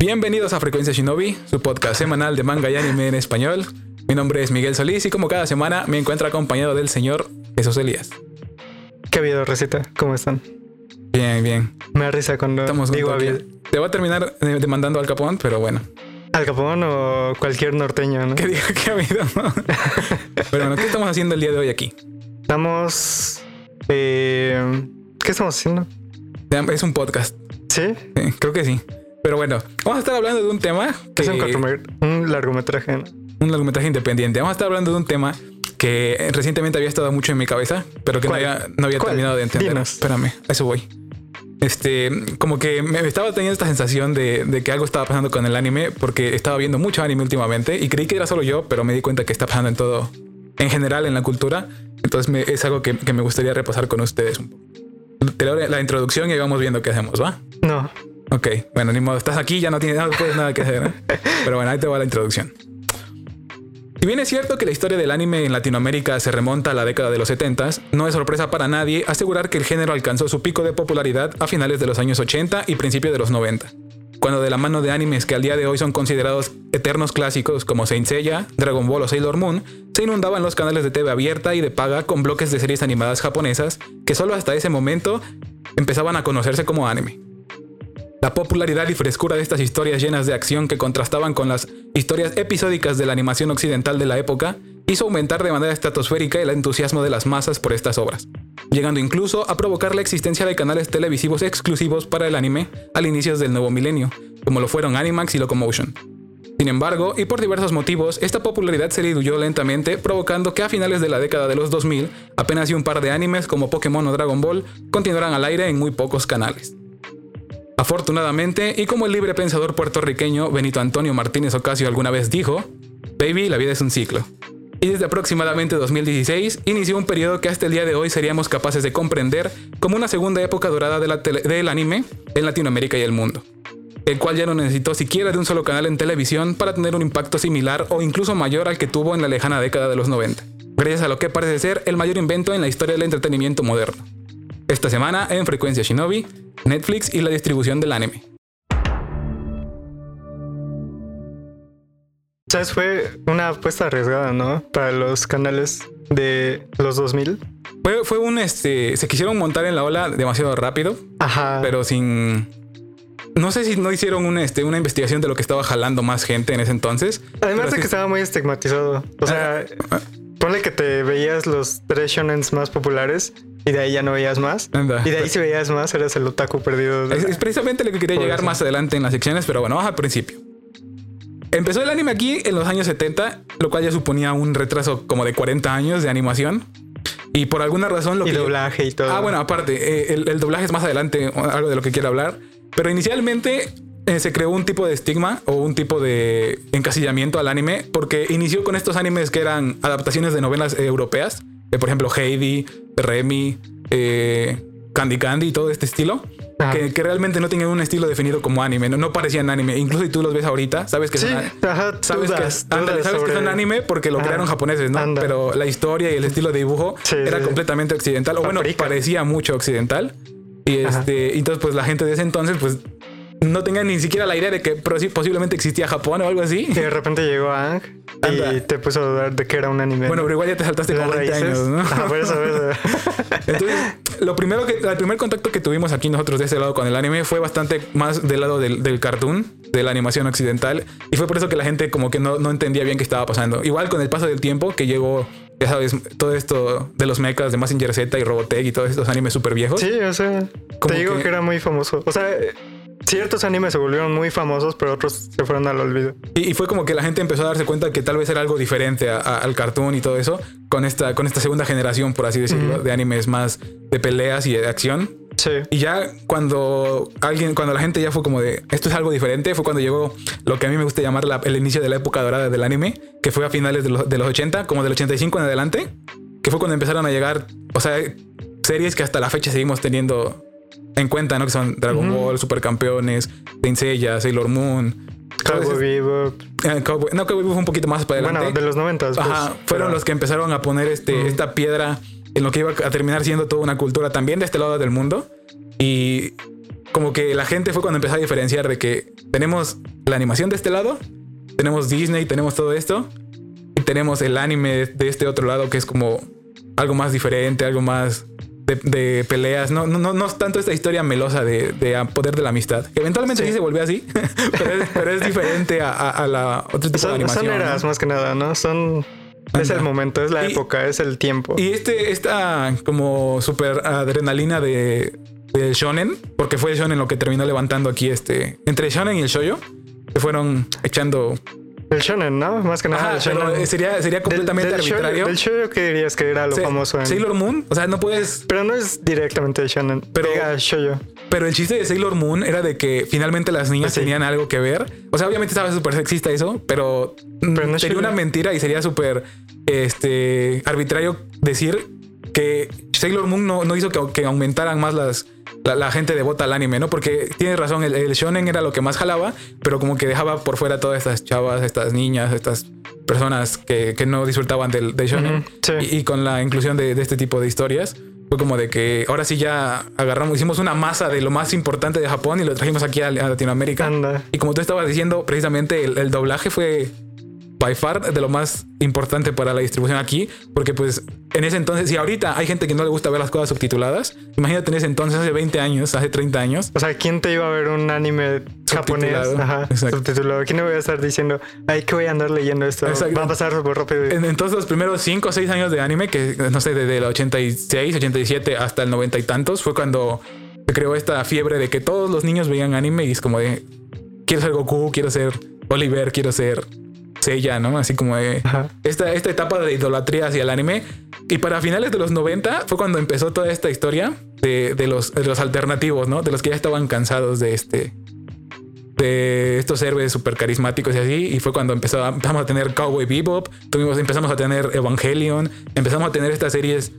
Bienvenidos a Frecuencia Shinobi, su podcast semanal de manga y anime en español. Mi nombre es Miguel Solís y como cada semana me encuentro acompañado del señor Jesús Elías. ¿Qué ha habido, Receta? ¿Cómo están? Bien, bien. Me da risa cuando Estamos digo había-. Te voy a terminar demandando al Capón, pero bueno. Al Capón o cualquier norteño, ¿no? ¿Qué diga que ha habido? pero bueno, ¿qué estamos haciendo el día de hoy aquí? Estamos... eh, ¿Qué estamos haciendo? Es un podcast. ¿Sí? Sí, creo que sí. Pero bueno, vamos a estar hablando de un tema que Es un, un largometraje, ¿no? un largometraje independiente. Vamos a estar hablando de un tema que recientemente había estado mucho en mi cabeza, pero que no ¿Cuál? había, no había terminado de entender. Dinos. Espérame, a eso voy. Este, como que me estaba teniendo esta sensación de, de que algo estaba pasando con el anime, porque estaba viendo mucho anime últimamente y creí que era solo yo, pero me di cuenta que está pasando en todo, en general en la cultura. Entonces me- es algo que, que me gustaría repasar con ustedes un poco. La introducción y ahí vamos viendo qué hacemos, ¿va? No. Ok, bueno, ni modo, estás aquí, ya no tienes puedes nada que hacer. ¿eh? Pero bueno, ahí te va la introducción. Si bien es cierto que la historia del anime en Latinoamérica se remonta a la década de los 70, no es sorpresa para nadie asegurar que el género alcanzó su pico de popularidad a finales de los años 80 y principios de los 90, cuando de la mano de animes que al día de hoy son considerados eternos clásicos como Saint Seiya, Dragon Ball o Sailor Moon, se inundaban los canales de TV abierta y de paga con bloques de series animadas japonesas que solo hasta ese momento empezaban a conocerse como anime. La popularidad y frescura de estas historias llenas de acción que contrastaban con las historias episódicas de la animación occidental de la época hizo aumentar de manera estratosférica el entusiasmo de las masas por estas obras, llegando incluso a provocar la existencia de canales televisivos exclusivos para el anime al inicio del nuevo milenio, como lo fueron Animax y Locomotion. Sin embargo, y por diversos motivos, esta popularidad se diluyó lentamente, provocando que a finales de la década de los 2000, apenas y un par de animes como Pokémon o Dragon Ball continuaran al aire en muy pocos canales. Afortunadamente, y como el libre pensador puertorriqueño Benito Antonio Martínez Ocasio alguna vez dijo, Baby, la vida es un ciclo. Y desde aproximadamente 2016 inició un periodo que hasta el día de hoy seríamos capaces de comprender como una segunda época dorada del anime en Latinoamérica y el mundo, el cual ya no necesitó siquiera de un solo canal en televisión para tener un impacto similar o incluso mayor al que tuvo en la lejana década de los 90, gracias a lo que parece ser el mayor invento en la historia del entretenimiento moderno. Esta semana en Frecuencia Shinobi, Netflix y la distribución del anime. ¿Sabes? Fue una apuesta arriesgada, ¿no? Para los canales de los 2000. Fue, fue un este. Se quisieron montar en la ola demasiado rápido, Ajá. pero sin. No sé si no hicieron una, este, una investigación de lo que estaba jalando más gente en ese entonces. Además de que sí- estaba muy estigmatizado. O sea, ponle que te veías los tres shonens más populares y de ahí ya no veías más. Anda. Y de ahí si veías más, eras el otaku perdido. de- Es, es precisamente lo que quería Por llegar eso. más adelante en las secciones, pero bueno, vamos al principio. Empezó el anime aquí en los años 70, lo cual ya suponía un retraso como de 40 años de animación. Y por alguna razón lo y que... doblaje y todo. Ah, bueno, aparte, eh, el, el doblaje es más adelante, algo de lo que quiero hablar. Pero inicialmente eh, se creó un tipo de estigma o un tipo de encasillamiento al anime, porque inició con estos animes que eran adaptaciones de novelas eh, europeas, de, por ejemplo Heidi, Remy, eh, Candy Candy y todo este estilo. Que, que realmente no tenían un estilo definido como anime, no, no parecían anime. Incluso si tú los ves ahorita, sabes que Sí, son, ajá, sabes que, ándale, sabes que son anime porque lo Ajá. crearon japoneses, ¿no? Anda. Pero la historia y el estilo de dibujo Sí, era sí. completamente occidental, o bueno, Paprika. parecía mucho occidental. Y Ajá. este, entonces, pues la gente de ese entonces, pues no tenía ni siquiera la idea de que posi- posiblemente existía Japón o algo así. Y de repente llegó Ang y Anda. te puso a dudar de que era un anime. Bueno, pero igual ya te saltaste Las como 20 raíces. años, ¿no? Ajá, por eso, por eso. Entonces, lo primero que, el primer contacto que tuvimos aquí nosotros de ese lado con el anime fue bastante más del lado del, del cartoon, de la animación occidental. Y fue por eso que la gente como que no, no entendía bien qué estaba pasando. Igual con el paso del tiempo que llegó, ya sabes, todo esto de los mechas de Mazinger Z y Robotech y todos estos animes súper viejos. Sí, o sea, te digo que- que... era muy famoso. O sea, ciertos animes se volvieron muy famosos, pero otros se fueron al olvido. Y, y fue como que la gente empezó a darse cuenta que tal vez era algo diferente a- a- al cartoon y todo eso con esta, con esta segunda generación, por así decirlo, de animes más de peleas y de acción. Sí. Y ya cuando alguien, cuando la gente ya fue como de esto es algo diferente, fue cuando llegó lo que a mí me gusta llamar la- el inicio de la época dorada del anime, que fue a finales de los, de los 80, como del 85 en adelante, que fue cuando empezaron a llegar, o sea, series que hasta la fecha seguimos teniendo en cuenta, ¿no? Que son Dragon Ujú. Ball, Supercampeones, Sailor Moon. Cowboy Bebop. eh, Cowboy- no, Cowboy Bebop fue un poquito más para adelante. Bueno, de los noventas. pues, Ajá, fueron pero- los que empezaron a poner este, esta piedra en lo que iba a terminar siendo toda una cultura también de este lado del mundo. Y como que la gente fue cuando empezó a diferenciar de que tenemos la animación de este lado, tenemos Disney, tenemos todo esto, y tenemos el anime de este otro lado que es como algo más diferente, algo más de, peleas. No, no, no, no es tanto esta historia melosa de, poder de la amistad. Que eventualmente sí, se volvió así, pero, es, diferente a, la otro tipo de animación. Son eras más que nada, ¿no? Son es el momento, es la época, es el tiempo. Y este, esta como super adrenalina de, de Shonen, porque fue Shonen lo que terminó levantando aquí este. Entre Shonen y el Shoyo, se fueron echando el shonen, ¿no? Más que nada. el sería, sería completamente arbitrario. ¿El shoyo qué dirías que era lo famoso en... Sailor Moon. O sea, no puedes... Pero no es directamente shonen. Pero, shoyo. Pero el chiste de Sailor Moon era de que finalmente las niñas tenían algo que ver. O sea, obviamente estaba súper sexista eso, pero, sería una mentira y sería súper este, arbitrario decir que Sailor Moon no, no hizo que, que aumentaran más las la, gente devota al anime, ¿no? Porque tienes razón, el, shonen era lo que más jalaba, pero como que dejaba por fuera todas estas chavas, estas niñas, estas personas que, no disfrutaban del, shonen. y, con la inclusión de, este tipo de historias, fue como de que ahora sí ya agarramos, hicimos una masa de lo más importante de Japón y lo trajimos aquí a, Latinoamérica. Y como tú estabas diciendo, precisamente el doblaje fue by far de lo más importante para la distribución aquí, porque pues en ese entonces, si ahorita hay gente que no le gusta ver las cosas subtituladas, imagínate en ese entonces, hace 20 años, hace 30 años. O sea, ¿quién te iba a ver un anime japonés Ajá, subtitulado? ¿Quién me voy a estar diciendo, ay, que voy a andar leyendo esto? Va a pasar súper rápido. En, entonces, los primeros 5 o 6 años de anime, que no sé, desde el 86, 87 hasta el 90 y tantos, fue cuando se creó esta fiebre de que todos los niños veían anime y es como de, quiero ser Goku, quiero ser Oliver, quiero ser Sella, ¿no? Así como de esta, esta etapa de idolatría hacia el anime. Y para finales de los 90 fue cuando empezó toda esta historia de, los, los alternativos, ¿no? De los que ya estaban cansados de este. De estos héroes súper carismáticos y así. Y fue cuando empezó, empezamos a tener Cowboy Bebop, tuvimos, empezamos a tener Evangelion, empezamos a tener estas series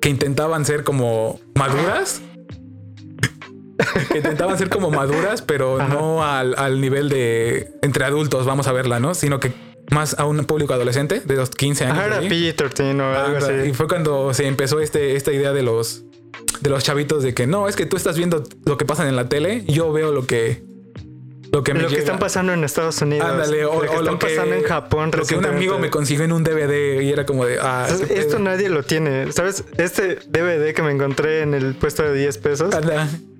que intentaban ser como maduras que intentaban ser como maduras, pero no al, nivel de entre adultos, vamos a verla, ¿no? Sino que más a un público adolescente de los 15 años. era PG-13 o algo así. Y fue cuando se empezó este, esta idea de los, de los chavitos de que no, es que tú estás viendo lo que pasa en la tele, yo veo lo que lo que, me lo que están pasando en Estados Unidos. Ándale, o, lo que están pasando en Japón. Lo que un amigo me consiguió en un DVD y era como de. Ah, esto nadie lo tiene. ¿Sabes? Este DVD que me encontré en el puesto de 10 pesos.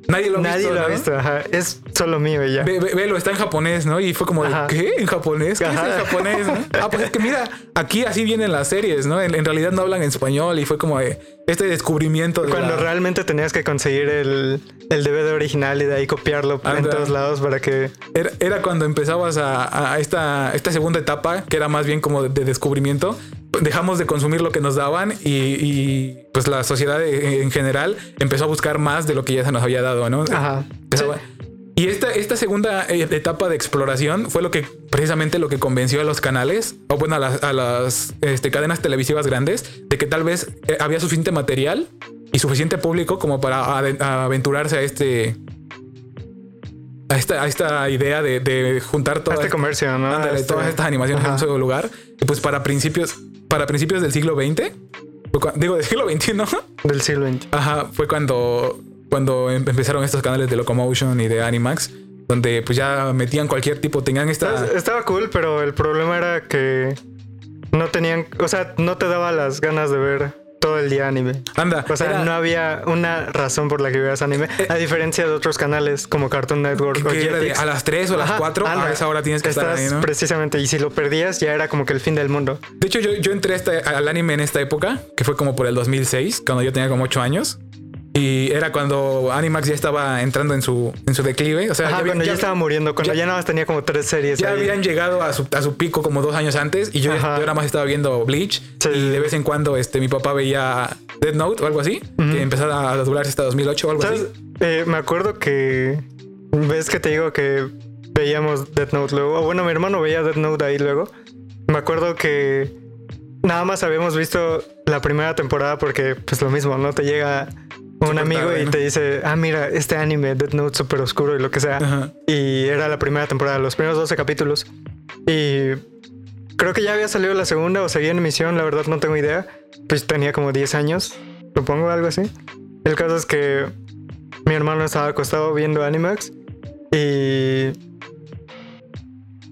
Nadie lo, Nadie lo ha visto, ajá. Es solo mío y ya. Ve, velo, está en japonés, ¿no? Y fue como de, ¿qué? ¿En japonés? ¿Qué es en japonés? Ah, pues es que mira, aquí así vienen las series, ¿no? En, realidad no hablan en español y fue como de este descubrimiento. De Cuando realmente tenías que conseguir el, el DVD original y de ahí copiarlo en todos lados para que. Era, era cuando empezabas a, a, esta, esta segunda etapa, que era más bien como de descubrimiento, dejamos de consumir lo que nos daban y, pues la sociedad en general empezó a buscar más de lo que ya se nos había dado, ¿no? Ajá. Y esta, esta segunda eh, etapa de exploración fue lo que precisamente lo que convenció a los canales, o bueno, a las, este, cadenas televisivas grandes, de que tal vez eh, había suficiente material y suficiente público como para aventurarse a este a esta, a esta idea de, juntar todo este comercio, ¿no? Este todas estas animaciones en un solo lugar. Y pues para principios, para principios del siglo XX, digo del siglo XXI, del siglo XX. Ajá, fue cuando, cuando em, empezaron estos canales de Locomotion y de Animax, donde pues ya metían cualquier tipo, tenían esta... Estaba cool, pero el problema era que no tenían, o sea, no te daba las ganas de ver todo el día anime. Anda. O sea, no había una razón por la que vieras anime, eh, a diferencia de otros canales como Cartoon Network o a las 3 o las 4, a esa hora tienes que estar ahí, ¿no? Precisamente, y si lo perdías ya era como que el fin del mundo. De hecho, yo, yo entré al anime en esta época, que fue como por el 2006, cuando yo tenía como 8 años. Y era cuando Animax ya estaba entrando en su, en su declive. O sea, ya, cuando ya, estaba muriendo, cuando ya, nada más tenía como tres series. Ya habían llegado a su, a su, pico como dos años antes y yo, yo nada más estaba viendo Bleach. Y de vez en cuando este, mi papá veía Dead Note o algo así, que empezaba a doblarse hasta 2008 o algo así. Eh, me acuerdo que. ¿Ves que te digo que veíamos Dead Note luego? O bueno, mi hermano veía Dead Note ahí luego. Me acuerdo que nada más habíamos visto la primera temporada porque, pues lo mismo, ¿no? Te llega un amigo y te dice, ah, mira, este anime, Death Note, súper oscuro y lo que sea. Y era la primera temporada, los primeros 12 capítulos. Y creo que ya había salido la segunda o seguía en emisión, la verdad no tengo idea. Pues tenía como 10 años, supongo, algo así. El caso es que mi hermano estaba acostado viendo Animax y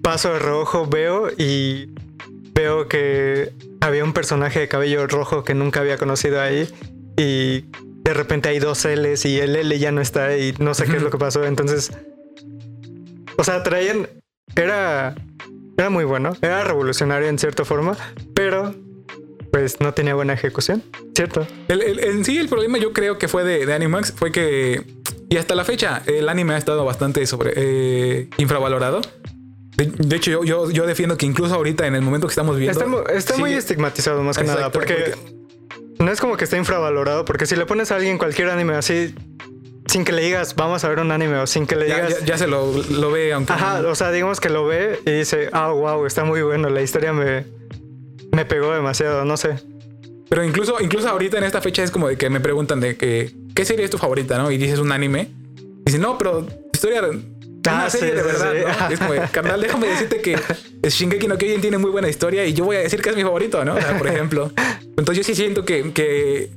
paso de rojo, veo y veo que había un personaje de cabello rojo que nunca había conocido ahí y de repente hay dos L's y el L ya no está y no sé qué es lo que pasó. Entonces, o sea, traían, era, era muy bueno, era revolucionario en cierta forma, pero pues no tenía buena ejecución, ¿cierto? El- el- en sí, el problema yo creo que fue de, de Animax fue que, y hasta la fecha, el anime ha estado bastante sobre eh, infravalorado. De, de hecho, yo, yo, yo defiendo que incluso ahorita, en el momento que estamos viendo. Está, está muy estigmatizado más que nada, porque, no es como que esté infravalorado, porque si le pones a alguien cualquier anime así, sin que le digas, vamos a ver un anime, o sin que le ya, digas... ya- ya se lo, lo ve, aunque. Ajá, o sea, digamos que lo ve y dice, ah, wow, está muy bueno, la historia me, me pegó demasiado, no sé. Pero incluso, incluso ahorita en esta fecha es como de que me preguntan de que, ¿qué serie es tu favorita, no? Y dices un anime. Y dices, no, pero historia. Una Ah, serie de verdad. ¿no? Es como, carnal, déjame decirte que Shingeki no Kyojin tiene muy buena historia y yo voy a decir que es mi favorito, ¿no? O sea, por ejemplo. Entonces yo sí siento que, que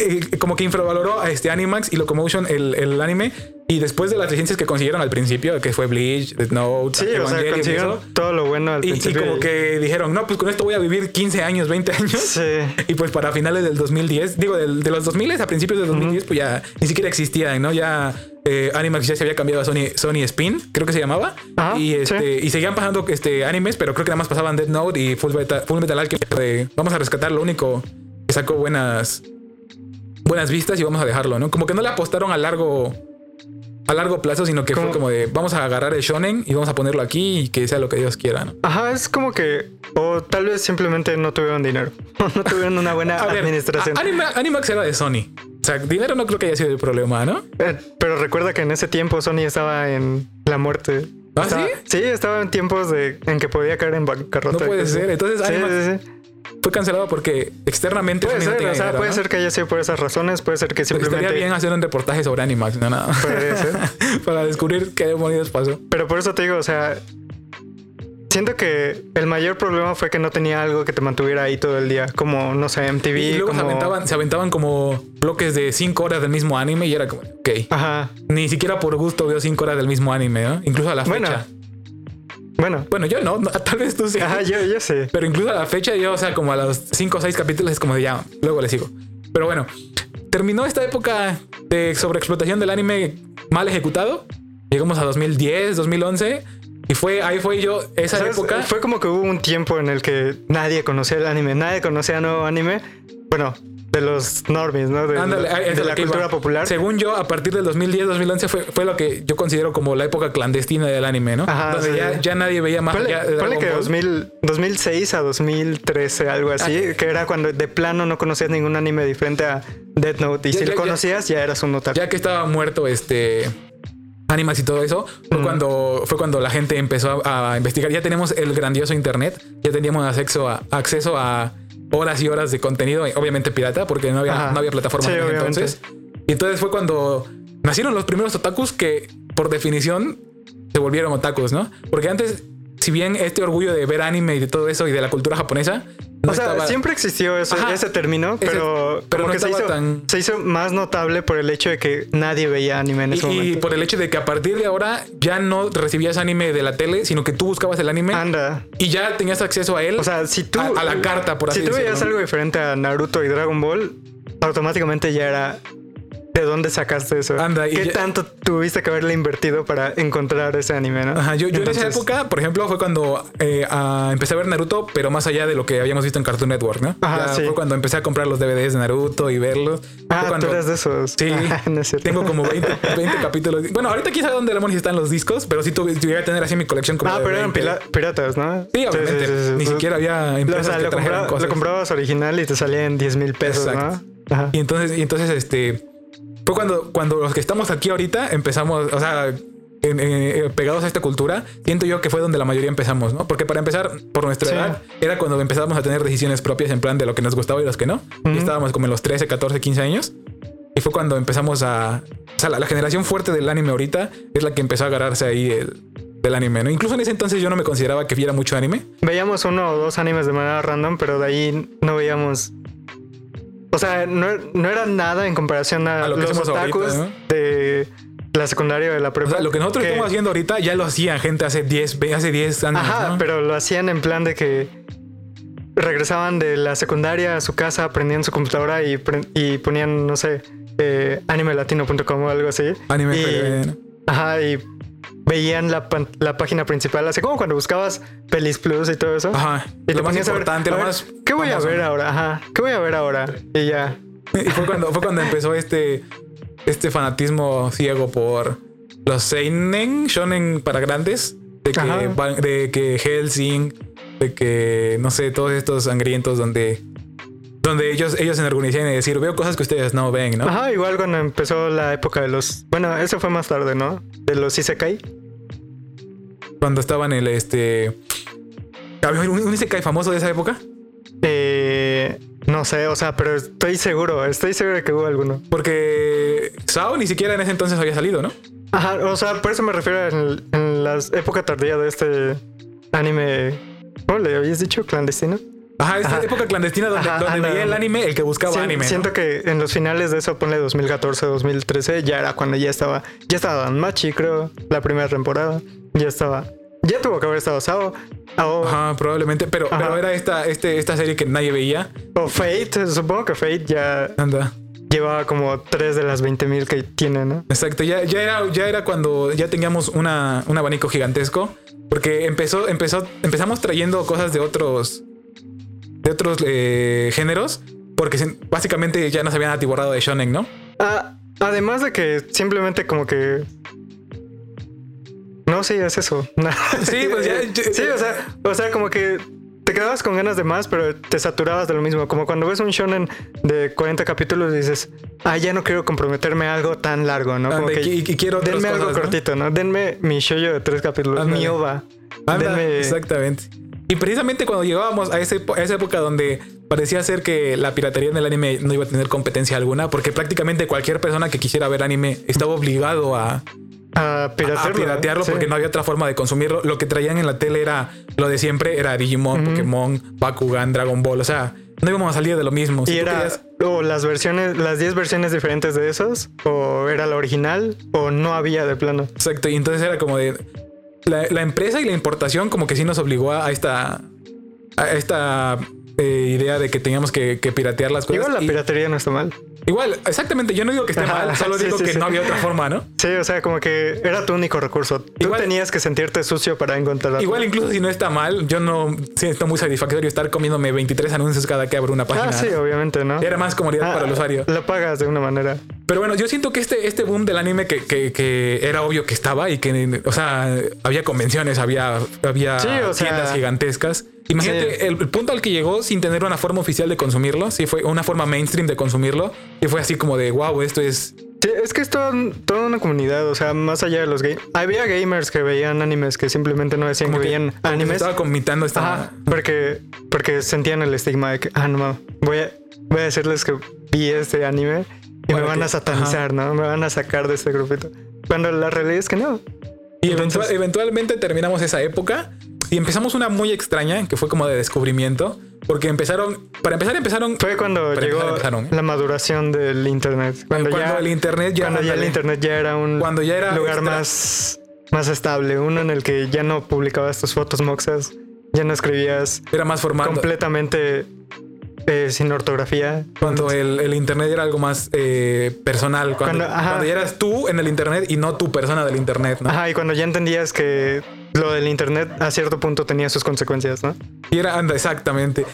eh, como que infravaloró a este Animax y Locomotion el, el anime y después de las licencias que consiguieron al principio, que fue Bleach, Death Note, Sí, o sea, Evangelion y consiguieron eso, todo lo bueno al y, y principio. como que dijeron, no, pues con esto voy a vivir 15 años, 20 años. Sí. Y pues para finales del 2010, digo, del- de los 2000 a principios del 2010, pues ya ni siquiera existían, ¿no? Ya eh, Animax ya se había cambiado a Sony, Sony Spin, creo que se llamaba. Ajá, y, este, sí. y seguían pasando este, animes, pero creo que nada más pasaban Death Note y Full Metal, Full Metal Alchemist. de, vamos a rescatar lo único que sacó buenas, buenas vistas y vamos a dejarlo, ¿no? Como que no le apostaron a largo... A largo plazo, sino que fue Como- de vamos a agarrar el shonen y vamos a ponerlo aquí y que sea lo que Dios quiera, ¿no? Ajá, es como que, o tal vez simplemente no tuvieron dinero, no tuvieron una buena A ver, administración. a- Anima- Animax era de Sony. O sea, dinero no creo que haya sido el problema, ¿no? Eh, pero recuerda que en ese tiempo Sony estaba en la muerte. ¿Ah, Estaba- sí? Sí, estaba en tiempos de, en que podía caer en bancarrota. No puede ser. Entonces, Sí, Animax sí, sí. Fue cancelado porque externamente Puede no ser, tenía o sea, dinero, puede ¿no? ser que haya sido por esas razones, puede ser que Pero simplemente... Estaría bien hacer un reportaje sobre Animax, no nada. Puede ser. Para descubrir qué demonios pasó. Pero por eso te digo, o sea, siento que el mayor problema fue que no tenía algo que te mantuviera ahí todo el día, como, no sé, MTV, Y luego como... se, aventaban, se aventaban como bloques de 5 horas del mismo anime y era como, ok. Ajá, Ni siquiera por gusto veo 5 horas del mismo anime, ¿no? Incluso a la Bueno. fecha. Bueno, Bueno, yo no, no, tal vez tú sí. ajá, yo, yo sé. Pero incluso a la fecha, yo, o sea, como a los 5 o 6 capítulos es como de ya, luego le sigo. Pero bueno, terminó esta época de sobreexplotación del anime mal ejecutado. Llegamos a 2010, 2011. Y fue, ahí fue yo, esa ¿Sabes? época. Fue como que hubo un tiempo en el que nadie conocía el anime, nadie conocía nuevo anime. Bueno, de los normies, ¿no? De, Ándale, de la cultura iba. popular. Según yo, a partir del 2010, 2011 fue, fue lo que yo considero como la época clandestina del anime, ¿no? Ajá, Donde sí, ya, nadie veía más Ponle, que Ball. 2000, 2006 a 2013, algo así, Ah. que era cuando de plano no conocías ningún anime diferente a Death Note. Y Ya, si ya, lo conocías, ya, eras un otaku. ya que estaba muerto este Animax y todo eso, fue Mm. cuando fue cuando la gente empezó a, a investigar. Ya tenemos el grandioso internet, ya teníamos acceso a acceso a horas y horas de contenido, obviamente pirata, porque no había, Ajá. no había plataforma Sí, en entonces. Y entonces fue cuando nacieron los primeros otakus que por definición se volvieron otakus, ¿no? Porque antes, si bien este orgullo de ver anime y de todo eso y de la cultura japonesa, no o sea, estaba- siempre existió eso- Ajá. ese término, Ese- pero, pero como no que se hizo, tan- se hizo más notable por el hecho de que nadie veía anime en ese Y, y momento. por el hecho de que a partir de ahora ya no recibías anime de la tele, sino que tú buscabas el anime Anda. y ya tenías acceso a él. O sea, si tú. A- a la carta, por así Si tú veías decirlo. algo diferente a Naruto y Dragon Ball, automáticamente ya era. ¿De dónde sacaste eso? Anda, y ¿Qué ya- tanto tuviste que haberle invertido para encontrar ese anime, no? Ajá, yo, yo en esa Entonces- época, por ejemplo, fue cuando eh, ah, empecé a ver Naruto, pero más allá de lo que habíamos visto en Cartoon Network, ¿no? Ajá, Ya sí. Fue cuando empecé a comprar los DVDs de Naruto y verlos. Ah, cuando, tú eres de esos. Sí, no es cierto. tengo como 20, 20 capítulos. Bueno, ahorita quizá dónde demonios están los discos, pero sí tuve, tuviera que tener así mi colección como Ah, pero eran 20. pila- piratas, ¿no? Sí, obviamente. Ni siquiera había O empresas sea, que lo, cosas. lo comprabas original y te salían 10 mil pesos, Exacto. ¿no? Ajá. Y entonces, y entonces, este, fue cuando, cuando los que estamos aquí ahorita empezamos, o sea, en- en- pegados a esta cultura, siento yo que fue donde la mayoría empezamos, ¿no? Porque para empezar, por nuestra Sí. edad, era cuando empezábamos a tener decisiones propias en plan de lo que nos gustaba y los que no. Y estábamos como en los 13, 14, 15 años. Y fue cuando empezamos a... O sea, la, la generación fuerte del anime ahorita es la que empezó a agarrarse ahí el- del anime, ¿no? Incluso en ese entonces yo no me consideraba que viera mucho anime. Veíamos uno o dos animes de manera random, pero de ahí no veíamos O sea, no, no era nada en comparación a, A lo que los otakus ahorita, ¿no? de la secundaria o de la O prepa. sea, lo que nosotros que- estamos haciendo ahorita ya lo hacía gente hace 10, ve- hace 10 años. Ajá, ¿no? pero lo hacían en plan de que regresaban de la secundaria a su casa, prendían su computadora y, y ponían, no sé, eh, animelatino.com o algo así. Anime y. Ajá, y veían la, la página principal, así como cuando buscabas Pelis Plus y todo eso. Ajá. Y lo más ponías a ver, importante, lo más. ¿Qué voy a ver ahora? Ajá, ¿qué voy a ver ahora? Y ya. Y fue cuando, fue cuando empezó este, este fanatismo ciego por los Seinen, Shonen para grandes. De que, Ajá. de que Helsing, de que, no sé, todos estos sangrientos donde, donde ellos, ellos se enorgullecían de decir, veo cosas que ustedes no ven, ¿no? Ajá, igual cuando empezó la época de los. Bueno, eso fue más tarde, ¿no? De los Isekai. Cuando estaban el, este... ¿Había un, un Isekai famoso de esa época? Eh, no sé, o sea, pero estoy seguro, estoy seguro de que hubo alguno. Porque Sao ni siquiera en ese entonces había salido, ¿no? Ajá, o sea, por eso me refiero en, en la época tardía de este anime. ¿Cómo le habías dicho? ¿Clandestino? Ajá, esa Ajá. época clandestina donde, Ajá, donde veía el anime el que buscaba anime. ¿no? Siento que en los finales de eso, ponle 2014, 2013, ya era cuando ya estaba, ya estaba Danmachi, creo, la primera temporada. Ya estaba, ya tuvo que haber estado Sao. Ajá, probablemente. Pero, pero era esta, este, esta serie que nadie veía. o Fate, supongo que Fate ya Anda. llevaba como 3 de las 20.000 que tiene, ¿no? Exacto. Ya, ya, era, ya era cuando ya teníamos una, un abanico gigantesco. Porque empezó, empezó, empezamos trayendo cosas de otros. De otros eh, géneros. Porque básicamente ya nos habían atiborrado de Shonen, ¿no? Ah, además de que simplemente como que... No, sí, es eso. Sí, pues ya- sí, o sea, o sea, como que te quedabas con ganas de más, pero te saturabas de lo mismo. Como cuando ves un shonen de 40 capítulos y dices, ah, ya no quiero comprometerme a algo tan largo, ¿no? Como que y, y quiero denme algo cortito, ¿no? Denme mi shoujo de tres capítulos, Ándale. mi ova. Anda, Denme- Exactamente. Y precisamente cuando llegábamos a, ese, a esa época donde parecía ser que la piratería en el anime no iba a tener competencia alguna, porque prácticamente cualquier persona que quisiera ver anime estaba obligado a, a a piratearlo. sí. porque no había otra forma de consumirlo. Lo que traían en la tele era lo de siempre, era Digimon, Pokémon, Bakugan, Dragon Ball. O sea, no íbamos a salir de lo mismo. Si Y era querías- o las versiones, las 10 versiones diferentes de esos, o era la original, o no había de plano. Exacto. Y entonces era como de... La, la empresa y la importación como que sí nos obligó a esta... A esta eh, idea de que teníamos que, que piratear las cosas. Igual la y- piratería no está mal. Igual, exactamente. Yo no digo que esté Ajá, mal, solo sí, digo sí, que sí. no había otra forma, ¿no? Sí, o sea, como que era tu único recurso. Tú Igual- tenías que sentirte sucio para encontrarlo. Igual, incluso si no está mal, yo no siento muy satisfactorio estar comiéndome 23 anuncios cada que abro una página. Ah, sí, obviamente, ¿no? Era más comodidad Ah, para el usuario. Lo pagas de una manera. Pero bueno, yo siento que este, este boom del anime que, que- que era obvio que estaba y que, o sea, había convenciones, había, había o sea- tiendas gigantescas. Imagínate el, el punto al que llegó sin tener una forma oficial de consumirlo, sí fue una forma mainstream de consumirlo, y fue así como de, wow, esto es... Sí, es que es todo- toda una comunidad, o sea, más allá de los gamers. Había gamers que veían animes que simplemente no decían que, que- veían como que se animes. Estaba comitando esta... Ajá, porque, porque sentían el estigma de que, ah, no, mames, voy a, voy a decirles que vi este anime y Para me van que- a satanizar, ¿no? Me van a sacar de este grupito. Cuando la realidad es que no. Y Entonces- eventual- eventualmente terminamos esa época y empezamos una muy extraña, que fue como de descubrimiento, porque empezaron, para empezar empezaron... Fue cuando llegó empezar, ¿eh? la maduración del internet. Cuando, Cuando ya, el internet ya... cuando ya el internet ya era un Cuando ya era lugar extra- más, más estable, uno en el que ya no publicabas tus fotos moxas, ya no escribías Era más formal. completamente eh, sin ortografía. Cuando el, el internet era algo más eh, personal. Cuando, cuando ya eras tú en el internet y no tu persona del internet, ¿no? Ajá, y cuando ya entendías que lo del internet a cierto punto tenía sus consecuencias, ¿no? Y era, anda, exactamente.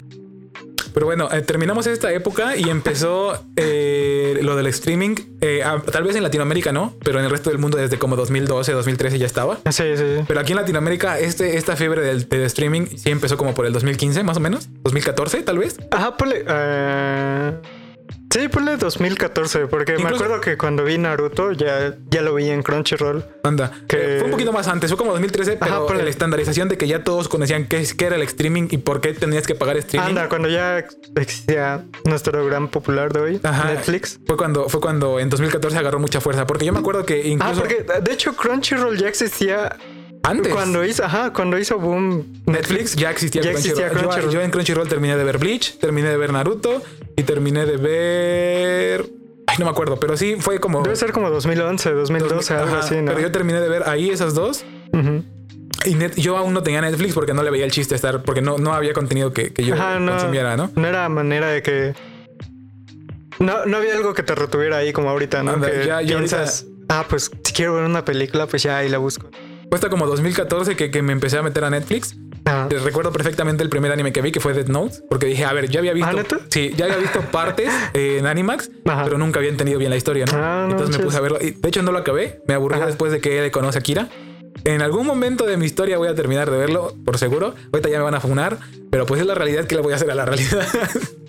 Pero bueno, eh, terminamos esta época y empezó eh, lo del streaming. eh, a- tal vez en Latinoamérica no, pero en el resto del mundo desde como 2012, 2013 ya estaba. Sí, sí, sí. Pero aquí en Latinoamérica este, esta fiebre del, del streaming sí empezó como por el 2015 más o menos. 2014 tal vez. Ajá, ponle. eh, sí, ponle 2014, porque me acuerdo que cuando vi Naruto ya, ya lo vi en Crunchyroll. Anda, Que- Eh, fue un poquito más antes, fue como 2013, pero Ajá, ponle. la estandarización de que ya todos conocían qué, qué era el streaming y por qué tenías que pagar streaming. Anda, cuando ya existía nuestro gran popular de hoy, Ajá. Netflix. Fue cuando, fue cuando en 2014 agarró mucha fuerza, porque yo me acuerdo que Ah, incluso... porque de hecho Crunchyroll ya existía Antes. Cuando hizo, ajá, cuando hizo boom Netflix ya existía Ya Crunchyroll. existía Yo- Crunchyroll. Yo, en Crunchyroll terminé de ver Bleach, terminé de ver Naruto y terminé de ver. Ay, no me acuerdo, pero sí fue como. Debe ser como 2011, 2012, algo Ajá, así, ¿no? Pero yo terminé de ver ahí esas dos. Y net- yo aún no tenía Netflix porque no le veía el chiste estar, porque no, no había contenido que, que yo Ajá, no. consumiera, ¿no? No era manera de que. No, no había algo que te retuviera ahí como ahorita, ¿no? Anda, que ya- piensas, ah, pues si quiero ver una película, pues ya ahí la busco. Cuesta como 2014 que, que me empecé a meter a Netflix. Ah, Eh, Recuerdo perfectamente el primer anime que vi, que fue Death Note, porque dije, a ver, ya había visto. ¿Ah, neta? Sí, ya había visto partes eh, en Animax, Ajá. pero nunca había entendido bien la historia, ¿no? Ah, no Entonces me puse a verlo. Y de hecho, no lo acabé. Me aburrí Ajá. después de que él conoce a Kira. En algún momento de mi historia voy a terminar de verlo, por seguro. Ahorita ya me van a funar, pero pues es la realidad que le voy a hacer a la realidad.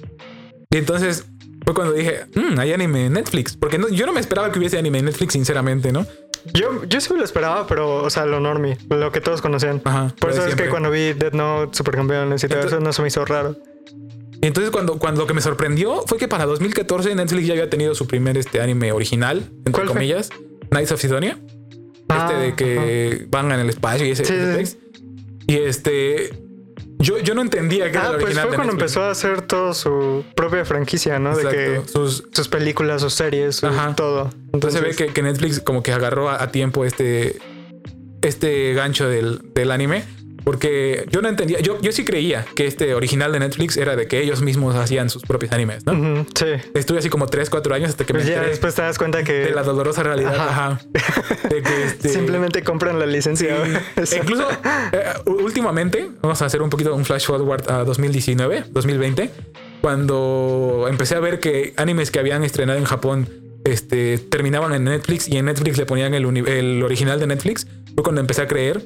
y entonces fue cuando dije, "Mm, hay anime en Netflix. Porque no- yo no me esperaba que hubiese anime en Netflix, sinceramente, ¿no? Yo, yo sí me lo esperaba, pero, o sea, lo normie, lo que todos conocían. Ajá. Por eso es siempre. que cuando vi Dead Note, Supercampeones y todo Entonces- eso, no se me hizo raro. Entonces cuando, cuando lo que me sorprendió fue que para 2014 Netflix ya había tenido su primer este anime original, entre comillas, Knights of Sidonia. Ah, este de que van en el espacio y ese. Sí, sí. Y este. Yo, yo no entendía que era Ah, el pues original fue cuando Netflix. empezó a hacer toda su propia franquicia, ¿no? De que. Sus, sus películas, sus series, su todo. entonces se ve que, que Netflix como que agarró a, a tiempo este. Este gancho del, del anime. Porque yo no entendía. Yo, yo sí creía que este original de Netflix era de que ellos mismos hacían sus propios animes, ¿no? sí. Estuve así como 3, 4 años hasta que Pues me ya después te das cuenta que de la dolorosa realidad. Ajá. Ajá. De que este. simplemente compran la licencia. Sí. Incluso eh, últimamente, vamos a hacer un poquito un flash forward a 2019, 2020, cuando empecé a ver que animes que habían estrenado en Japón este, terminaban en Netflix y en Netflix le ponían el, el original de Netflix, fue cuando empecé a creer.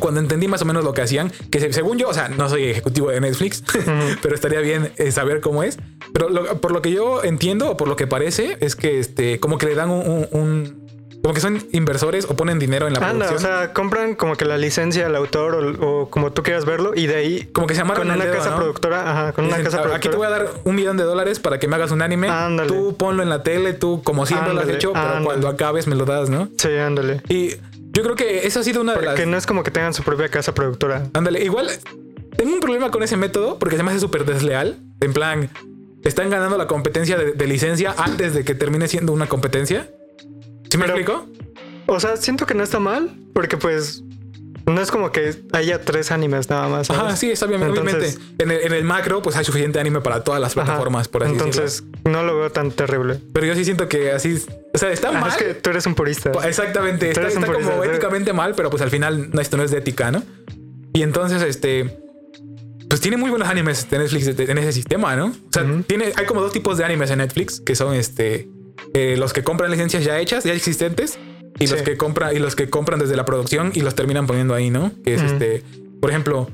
Cuando entendí más o menos lo que hacían, que se- según yo, o sea, no soy ejecutivo de Netflix, pero estaría bien eh, saber cómo es. Pero lo- por lo que yo entiendo, o por lo que parece, es que este, como que le dan un, un- un- como que son inversores o ponen dinero en la Anda, producción. o sea, compran como que la licencia al autor o, o como tú quieras verlo y de ahí como que se amarran con una dedo, casa ¿no? productora, ajá, con una Dicen, casa "A- Aquí te voy productora. a dar un millón de dólares para que me hagas un anime. Ándale. Tú ponlo en la tele, tú como siempre lo has Ándale, hecho, pero ándale. cuando acabes me lo das, ¿no? Sí, ándale. Y yo creo que esa ha sido una de las... Que no es como que tengan su propia casa productora. Ándale, igual tengo un problema con ese método porque se me hace súper desleal. En plan, están ganando la competencia de, de licencia antes de que termine siendo una competencia. ¿Sí me Pero- explico? O sea, siento que no está mal porque pues no es como que haya tres animes nada más. ¿sabes? Ajá, sí, está bien. Entonces- Obviamente, en el, en el macro, pues hay suficiente anime para todas las Ajá. plataformas, por así Entonces no lo veo tan terrible. Pero yo sí siento que así... O sea, está mal. es que tú eres un purista. Exactamente, está, un está como tú- éticamente mal, pero pues al final no, esto no es de ética, ¿no? Y entonces, este, pues tiene muy buenos animes de Netflix en ese sistema, ¿no? O sea, tiene, hay como dos tipos de animes en Netflix, que son este, eh, los que compran licencias ya hechas, ya existentes, y los Sí. que compran y los que compran desde la producción y los terminan poniendo ahí, ¿no? Que es este, por ejemplo.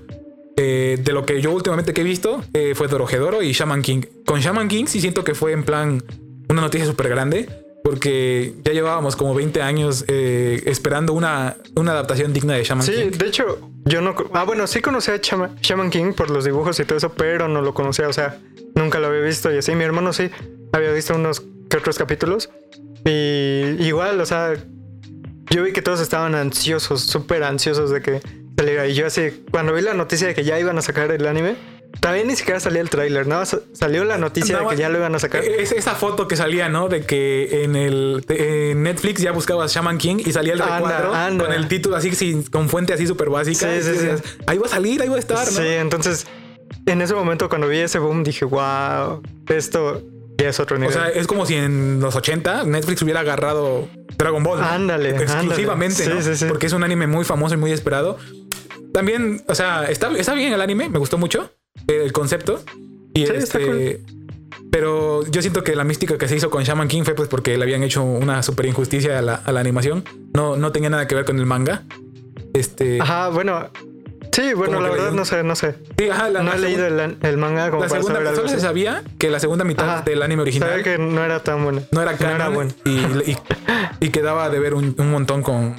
eh, de lo que yo últimamente que he visto eh, fue Dorohedoro y Shaman King. Con Shaman King sí siento que fue en plan una noticia súper grande porque ya llevábamos como 20 años eh, esperando una, una adaptación digna de Shaman Sí, King. de hecho, yo no. Ah, bueno, sí conocía a Chama- Shaman King por los dibujos y todo eso, pero no lo conocía. O sea, nunca lo había visto y así. Mi hermano sí había visto unos que otros capítulos. Y igual, o sea, yo vi que todos estaban ansiosos, súper ansiosos de que saliera. Y yo así, cuando vi la noticia de que ya iban a sacar el anime, todavía ni siquiera salía el tráiler, ¿no? Sa- Salió la noticia de que ya lo iban a sacar. Es esa foto que salía, ¿no? De que en el en Netflix ya buscabas Shaman King y salía el recuadro anda. con el título así sin, con fuente así súper básica. Sí, sí, decías, sí. Ahí va a salir, ahí va a estar, ¿no? Sí, entonces, en ese momento cuando vi ese boom, dije, wow, esto ya es otro O sea, es como si en los 80 Netflix hubiera agarrado Dragon Ball. ¿no? Ándale, Exclusivamente, ándale. ¿no? Sí, sí, sí. Porque es un anime muy famoso y muy esperado. También, o sea, está, está bien el anime, me gustó mucho el concepto. Y Sí, está este. Pero yo siento que la mística que se hizo con Shaman King fue pues porque le habían hecho una super injusticia a la, a la animación. No, no tenía nada que ver con el manga. Este. Ajá, bueno. Sí, bueno, la verdad no sé, no sé. sí, ajá, la, no la he leído el, el manga como la para segunda saber solo se sabía que la segunda mitad Ajá. del anime original Sabía que no era tan bueno. no era No canon era bueno. y, y, y quedaba de ver un, un montón con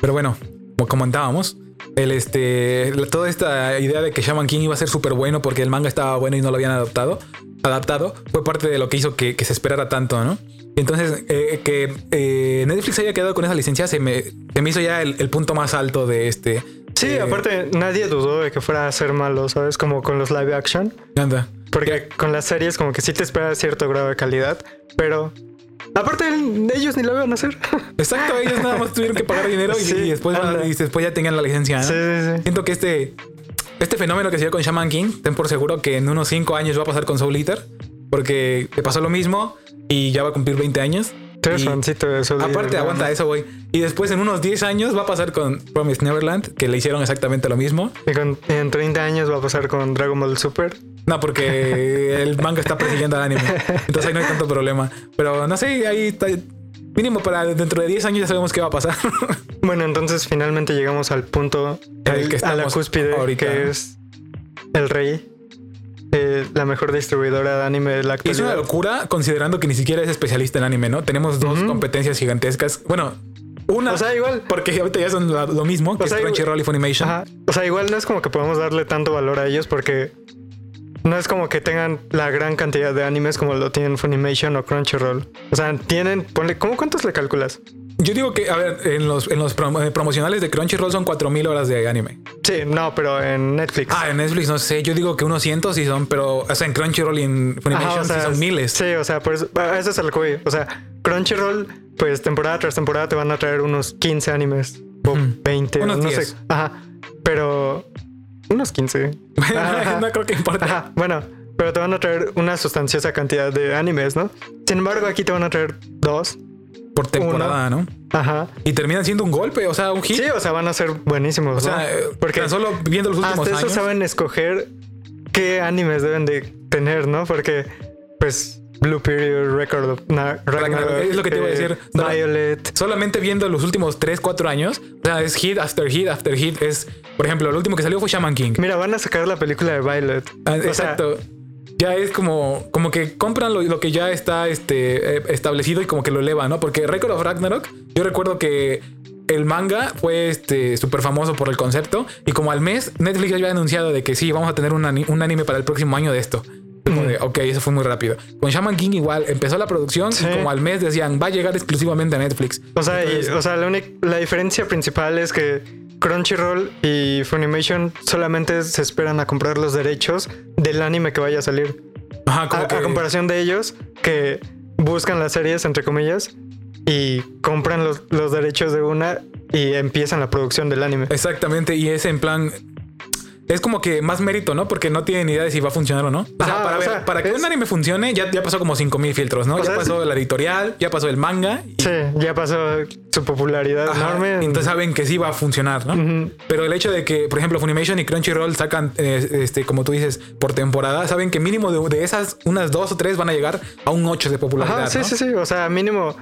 pero bueno como comentábamos el este la- toda esta idea de que Shaman King iba a ser súper bueno porque el manga estaba bueno y no lo habían adaptado adaptado fue parte de lo que hizo que, que se esperara tanto, ¿no? Entonces, eh, que eh, Netflix haya quedado con esa licencia se me, se me hizo ya el, el punto más alto de este. Sí, eh, aparte nadie dudó de que fuera a ser malo, ¿sabes? Como con los live action. Anda. Porque con las series como que sí te esperas cierto grado de calidad, pero aparte ellos ni lo van a hacer. Exacto, ellos nada más tuvieron que pagar dinero y, Sí, y después, y después ya tenían la licencia. ¿no? Sí, sí, sí. Siento que este, este fenómeno que se dio con Shaman King, ten por seguro que en unos 5 años va a pasar con Soul Eater, porque le pasó lo mismo y ya va a cumplir 20 años. Fancito de Aparte, aguanta eso, güey. Y después en unos 10 años va a pasar con Promise Neverland, que le hicieron exactamente lo mismo. Y, con- en 30 años va a pasar con Dragon Ball Super. No, porque el manga está persiguiendo al anime. Entonces ahí no hay tanto problema. Pero no sé, ahí está. Mínimo para dentro de 10 años ya sabemos qué va a pasar. Bueno, entonces finalmente llegamos al punto, En el al- que a la cúspide, ahorita, que es el rey, eh, la mejor distribuidora de anime de la Y es una actualidad. locura considerando que ni siquiera es especialista en anime, ¿no? Tenemos dos competencias gigantescas. Bueno, una. O sea, igual. Porque ahorita ya son lo mismo, que O sea, es Crunchyroll y Funimation. Ajá. O sea, igual no es como que podemos darle tanto valor a ellos porque no es como que tengan la gran cantidad de animes como lo tienen Funimation o Crunchyroll. O sea, tienen, ponle, ¿cómo cuántos le calculas? Yo digo que, a ver, en los, en los prom- eh, promocionales de Crunchyroll son 4000 horas de anime. Sí, no, pero en Netflix. Ah, en Netflix no sé, yo digo que unos cientos sí son, pero o sea, en Crunchyroll y en Funimation Ajá, o sea, sí son miles. Sí, o sea, por eso, a eso es el voy. O sea, Crunchyroll, pues temporada tras temporada te van a traer unos 15 animes o Ujú. 20, Unos no 10. sé. Ajá, pero unos 15. Ajá. no creo que importe. Ajá, bueno, pero te van a traer una sustanciosa cantidad de animes, ¿no? Sin embargo, aquí te van a traer dos. Por temporada, ¿no? Ajá. Y terminan siendo un golpe, o sea, un hit. Sí, o sea, van a ser buenísimos. o sea, ¿no? eh, porque tan solo viendo los últimos hasta eso saben escoger qué animes deben de tener, ¿no? Porque, pues, Blue Period, Record of Na- Ragnarok, es lo que te iba a eh, decir. Solo- Violet. Solamente viendo los últimos 3, 4 años, o sea, es hit after hit after hit. Es, por ejemplo, el último que salió fue Shaman King. Mira, van a sacar la película de Violet. Ah, sea, Exacto. Ya es como, como que compran lo, lo que ya está este, eh, establecido y como que lo elevan, ¿no? Porque Record of Ragnarok, yo recuerdo que el manga fue este súper famoso por el concepto y como al mes Netflix ya había anunciado de que sí, vamos a tener un, ani- un anime para el próximo año de esto. Como de, ok, eso fue muy rápido. Con Shaman King igual, empezó la producción Sí. y como al mes decían, va a llegar exclusivamente a Netflix. O sea, y- o sea la, única- la diferencia principal es que Crunchyroll y Funimation solamente se esperan a comprar los derechos del anime que vaya a salir. Ajá, A, como a que- comparación de ellos, que buscan las series, entre comillas, y compran los, los derechos de una y empiezan la producción del anime. Exactamente, y es en plan. Es como que más mérito, ¿no? Porque no tienen idea de si va a funcionar o no. O sea, Ajá, para, o ver, sea, para que es- un anime funcione, ya, ya pasó como 5000 filtros, ¿no? O ya sea, pasó la editorial, ya pasó el manga. y- Sí, ya pasó su popularidad Ajá, enorme. Entonces saben que sí va a funcionar, ¿no? Pero el hecho de que, por ejemplo, Funimation y Crunchyroll sacan, eh, este, como tú dices, por temporada, saben que mínimo de, de esas, unas dos o tres van a llegar a un 8 de popularidad. Ajá, sí, ¿no? sí, sí. O sea, mínimo.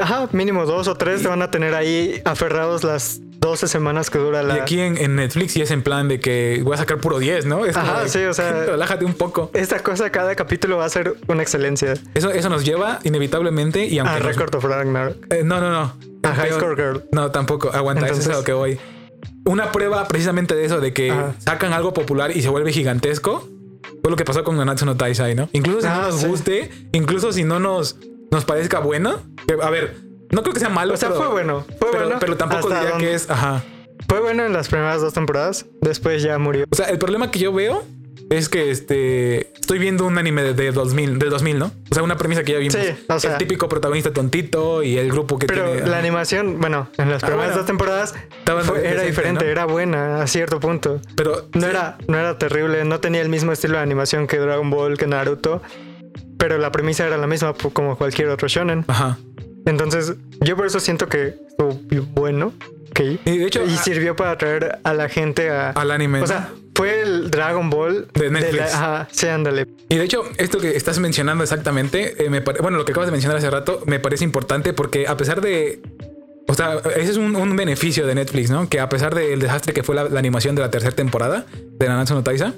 Ajá, mínimo dos o tres te van a tener ahí aferrados las 12 semanas que dura la. Y aquí en, en Netflix sí es en plan de que voy a sacar puro 10, ¿no? Es Ajá, de, sí, o sea- Relájate un poco. Esta cosa, cada capítulo va a ser una excelencia. Eso, eso nos lleva inevitablemente y aunque A nos- Record of Ragnarok. Eh, no, no, no. A High Score Girl. No, tampoco. Aguanta, eso es a Entonces- lo que voy. Una prueba precisamente de eso, de que Ajá. sacan algo popular y se vuelve gigantesco, fue lo que pasó con Nanatsu no Taisai, ¿no? Incluso si Ah, no nos sí. guste, incluso si no nos, nos parezca bueno, que, a ver, no creo que sea malo, O sea, pero, fue bueno. Fue pero, bueno. pero tampoco diría donde- que es, ajá. Fue bueno en las primeras dos temporadas. Después ya murió. O sea, el problema que yo veo es que este estoy viendo un anime de, de 2000, del 2000, ¿no? O sea, una premisa que ya vimos. Sí, o sea- el típico protagonista tontito y el grupo que Pero tiene la ajá. animación, bueno, en las Ah, primeras bueno. dos temporadas Estaba fue- era diferente, ¿no? era buena a cierto punto. pero No sí. era, no era terrible, no tenía el mismo estilo de animación que Dragon Ball, que Naruto, pero la premisa era la misma como cualquier otro shonen. Ajá. Entonces, yo por eso siento que estuvo bueno, ok. Y de hecho, y a- sirvió para atraer a la gente a... al anime. o ¿no? sea, fue el Dragon Ball De Netflix. la- ajá, sí, ándale. Y de hecho, esto que estás mencionando exactamente, eh, me pare- bueno, lo que acabas de mencionar hace rato, me parece importante porque a pesar de... O sea, ese es un, un beneficio de Netflix, ¿no? Que a pesar del desastre que fue la, la animación de la tercera temporada de Nanatsu no Taisa,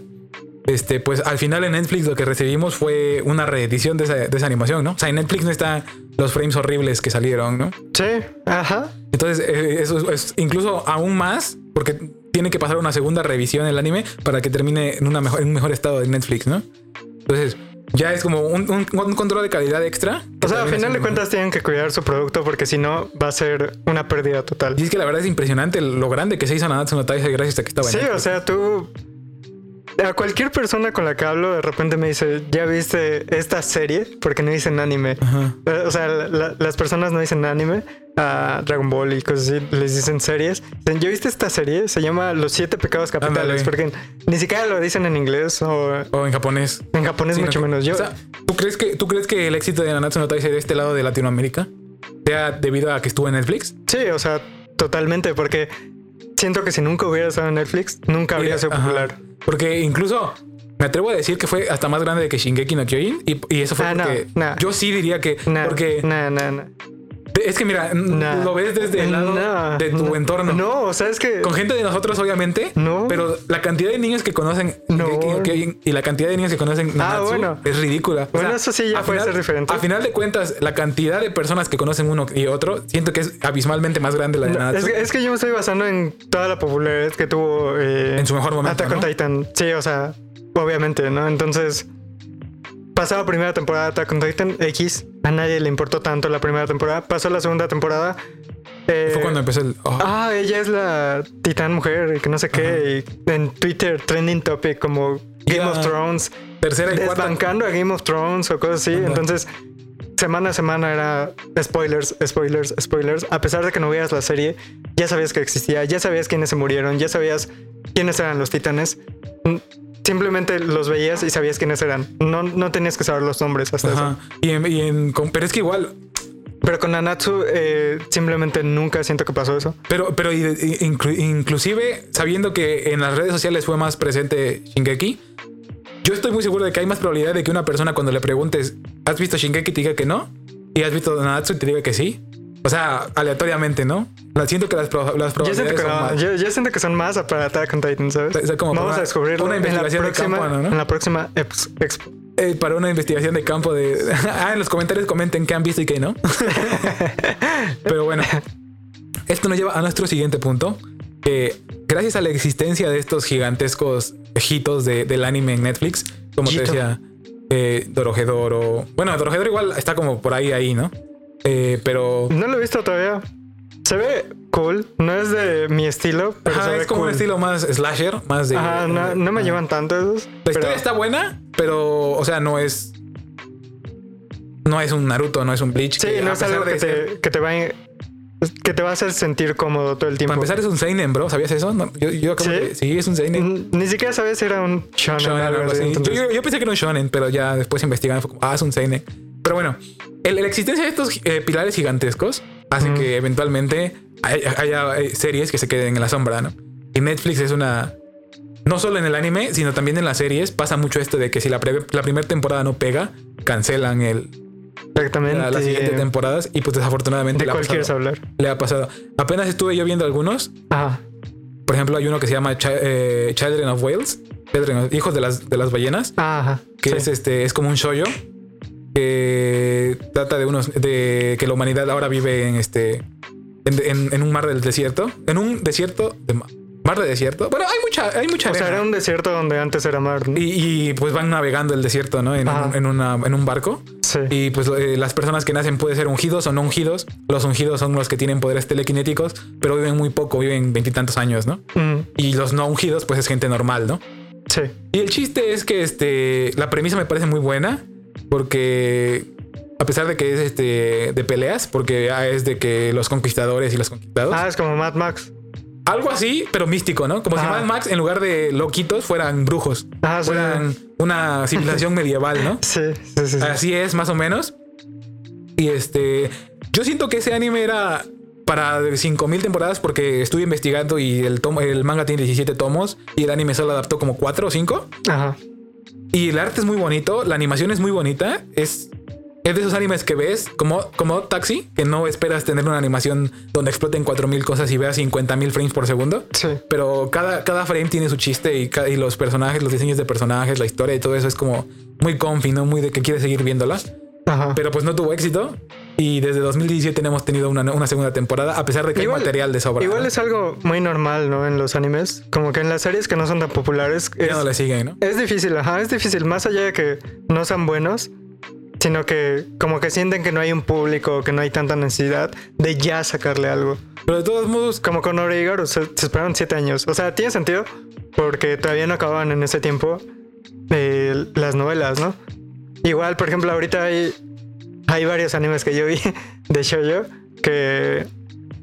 este, pues al final en Netflix lo que recibimos fue una reedición de esa, de esa animación, ¿no? O sea, en Netflix no está los frames horribles que salieron, ¿no? Sí, ajá. Entonces, eh, eso es, incluso aún más, porque tiene que pasar una segunda revisión el anime para que termine en, una mejor, en un mejor estado de Netflix, ¿no? Entonces, ya es como un, un- un control de calidad extra. O sea, al final de cuentas tienen que cuidar su producto porque si no va a ser una pérdida total. Y es que la verdad es impresionante lo grande que se hizo Nanatsu no Taizai gracias a que estaba en Sí, Netflix. o sea, tú... A cualquier persona con la que hablo de repente me dice, ¿ya viste esta serie? Porque no dicen anime. Ajá. Eh, O sea, la- la- las personas no dicen anime a Dragon Ball y cosas así, les dicen series. Dicen, ¿Ya viste esta serie? Se llama Los Siete Pecados Capitales. Porque ni siquiera lo dicen en inglés o O en japonés. en japonés Sí, mucho no, menos. Yo, O sea, ¿tú crees, que, ¿tú crees que el éxito de Nanatsu no de este lado de Latinoamérica sea debido a que estuvo en Netflix? sí, o sea, totalmente, porque siento que si nunca hubiera estado en Netflix, nunca habría sido Ajá. Porque incluso me atrevo a decir que fue hasta más grande que Shingeki no Kyojin. Y, y eso fue Ah, no, porque no. yo sí diría que. Porque nah, nah, nah. Es que mira, Nah. lo ves desde el lado Nah, de tu nah. entorno. No, o sea, es que... Con gente de nosotros, obviamente. No. Pero la cantidad de niños que conocen No. Y la cantidad de niños que conocen Nanatsu bueno. es ridícula. O Bueno, eso sí ya puede ser diferente. A final de cuentas, la cantidad de personas que conocen uno y otro, siento que es abismalmente más grande la de Nanatsu. es, que- es que yo me estoy basando en toda la popularidad que tuvo eh, En su mejor momento, Attack on ¿no? Titan. Sí, o sea, obviamente, ¿no? Entonces, pasaba primera temporada de Attack on Titan X, a nadie le importó tanto la primera temporada. Pasó la segunda temporada. eh, Fue cuando empezó el. oh, Ah, ella es la titán mujer y que no sé qué. Y en Twitter, trending topic como Game of Thrones, tercera y cuarta. desbancando a Game of Thrones o cosas así. Entonces, semana a semana era spoilers, spoilers, spoilers. A pesar de que no veas la serie, ya sabías que existía, ya sabías quiénes se murieron, ya sabías quiénes eran los titanes. Simplemente los veías y sabías quiénes eran. No, no tenías que saber los nombres hasta eso. Ajá. Y en, y en- pero es que igual, Pero con Nanatsu, eh, simplemente nunca siento que pasó eso. pero, pero inclu- inclusive sabiendo que en las redes sociales fue más presente Shingeki, yo estoy muy seguro de que hay más probabilidad de que una persona cuando le preguntes, ¿has visto Shingeki? te diga que no, y has visto Nanatsu y te diga que sí. O sea, aleatoriamente, ¿no? Siento que las, las Yo siento, probabilidades que son no, más. yo, yo siento que son más para Attack on Titan, ¿sabes? O sea, como Vamos a descubrirlo una en la investigación de campo, ¿no? en la próxima ex- expo. Eh, para una investigación de campo de... ah, en los comentarios comenten qué han visto y qué no. Pero bueno, esto nos lleva a nuestro siguiente punto. Que gracias a la existencia de estos gigantescos hitos de- del anime en Netflix, como te decía, eh, Dorohedoro. Bueno, Dorohedoro igual está como por ahí, ahí, ¿no? Eh, pero... No lo he visto todavía. Se ve cool. No es de mi estilo, pero Ajá, se ve es como cool. un estilo más slasher, más de... Ajá, no, no me llevan tanto esos. La pero- historia está buena, pero, o sea, no es... No es un Naruto, no es un Bleach. Sí, que no es algo que ser- te, que te va a, que te va a hacer sentir cómodo todo el tiempo. Para empezar es un seinen, bro. ¿Sabías eso? No, yo, yo acabo ¿Sí? de- sí, es un seinen. Ni siquiera sabes si era un shonen, Shonen, algo así, entonces- Yo, yo- yo pensé que era un shonen, pero ya después investigando fue como, ah, es un seinen. Pero bueno, el- la existencia de estos eh, pilares gigantescos hace Ujú. que eventualmente hay- haya, eh, series que se queden en la sombra, ¿no? Y Netflix es una... No solo en el anime, sino también en las series pasa mucho esto de que si la, pre- la primera temporada no pega, cancelan el, Exactamente. la, las siguientes temporadas y pues desafortunadamente ¿De le ha, cuál quieres pasado, hablar? le ha pasado. Apenas estuve yo viendo algunos Ajá. Por ejemplo, hay uno que se llama Chi- eh, Children of Whales, Children of- Hijos de las, de las ballenas, Ajá. que sí. es este, es como un shoyo que trata de unos, de que la humanidad ahora vive en este, en, en- en un mar del desierto, en un desierto de ma- mar de desierto. Bueno, hay mucha, hay mucha O sea, era un desierto donde antes era mar. ¿no? y, y, pues van navegando el desierto, ¿no? En, un, en, una- en un barco. Sí. Y pues eh, las personas que nacen pueden ser ungidos o no ungidos. Los ungidos son los que tienen poderes telequinéticos, pero viven muy poco, viven veintitantos años, ¿no? Mm, Y los no ungidos, pues es gente normal, ¿no? sí. Y el chiste es que este, la premisa me parece muy buena porque a pesar de que es este, de peleas, porque ah, es de que los conquistadores y los conquistados, Ah, es como Mad Max. algo así, pero místico, ¿no? Como si. Mad Max en lugar de loquitos fueran brujos, sí. fueran una civilización medieval, ¿no? Sí, sí, sí. sí. Así es, más o menos. Y este, yo siento que ese anime era para 5000 temporadas porque estuve investigando y el, tomo, el manga tiene 17 tomos y el anime solo adaptó como 4 o 5. Ajá. Y el arte es muy bonito, la animación es muy bonita. Es, es de esos animes que ves como, como Taxi, que no esperas tener una animación donde exploten 4000 cosas y veas 50.000 frames por segundo. Sí. Pero cada, cada frame tiene su chiste y, los personajes, los diseños de personajes, la historia y todo eso es como muy comfy, ¿no? Muy de que quieres seguir viéndola. Ajá. Pero pues no tuvo éxito. Y desde 2017 hemos tenido una, una segunda temporada, a pesar de que Igual- hay material de sobra. Igual ¿no? es algo muy normal, ¿no? En los animes. Como que en las series que no son tan populares. Ya Es, no le siguen, ¿no? es difícil, ajá, es difícil. Más allá de que no sean buenos, sino que como que sienten que no hay un público, que no hay tanta necesidad de ya sacarle algo. Pero de todos modos, Como con Oregaru, se, se esperaron siete años. O sea, tiene sentido porque todavía no acababan en ese tiempo eh, las novelas, ¿no? Igual, por ejemplo, ahorita hay, hay varios animes que yo vi de shoujo que